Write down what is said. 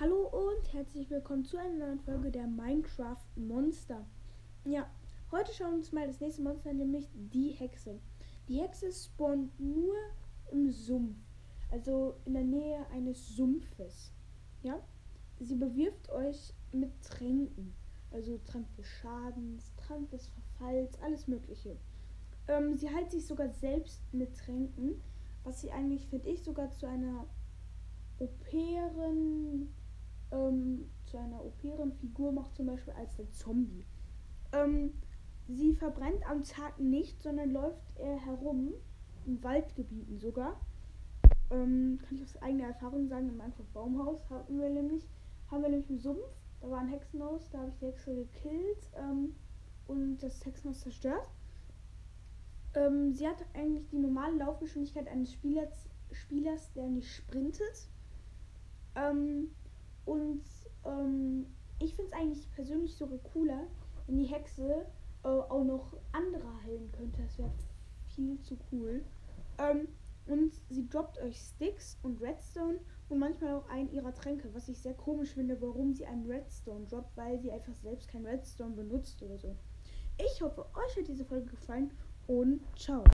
Hallo und herzlich willkommen zu einer neuen Folge der Minecraft Monster. Ja, heute schauen wir uns mal das nächste Monster, nämlich die Hexe. Die Hexe spawnt nur im Sumpf, also in der Nähe eines Sumpfes. Ja, sie bewirft euch mit Tränken, also Trank des Schadens, Trank des Verfalls, alles Mögliche. Ähm, sie heilt sich sogar selbst mit Tränken, was sie eigentlich, finde ich, sogar zu einer operen ähm, zu einer operen Figur macht, zum Beispiel als der Zombie. Ähm, sie verbrennt am Tag nicht, sondern läuft eher herum, in Waldgebieten sogar. Ähm, kann ich aus eigener Erfahrung sagen, in Minecraft Baumhaus haben wir nämlich, haben wir nämlich einen Sumpf, da war ein Hexenhaus, da habe ich die Hexe gekillt ähm, und das Hexenhaus zerstört. Ähm, sie hat eigentlich die normale Laufgeschwindigkeit eines Spielers, Spielers der nicht sprintet. Ähm, und ähm, ich finde es eigentlich persönlich sogar cooler, wenn die Hexe äh, auch noch andere heilen könnte. Das wäre viel zu cool. Ähm, und sie droppt euch Sticks und Redstone und manchmal auch einen ihrer Tränke, was ich sehr komisch finde, warum sie einen Redstone droppt, weil sie einfach selbst kein Redstone benutzt oder so. Ich hoffe, euch hat diese Folge gefallen und ciao.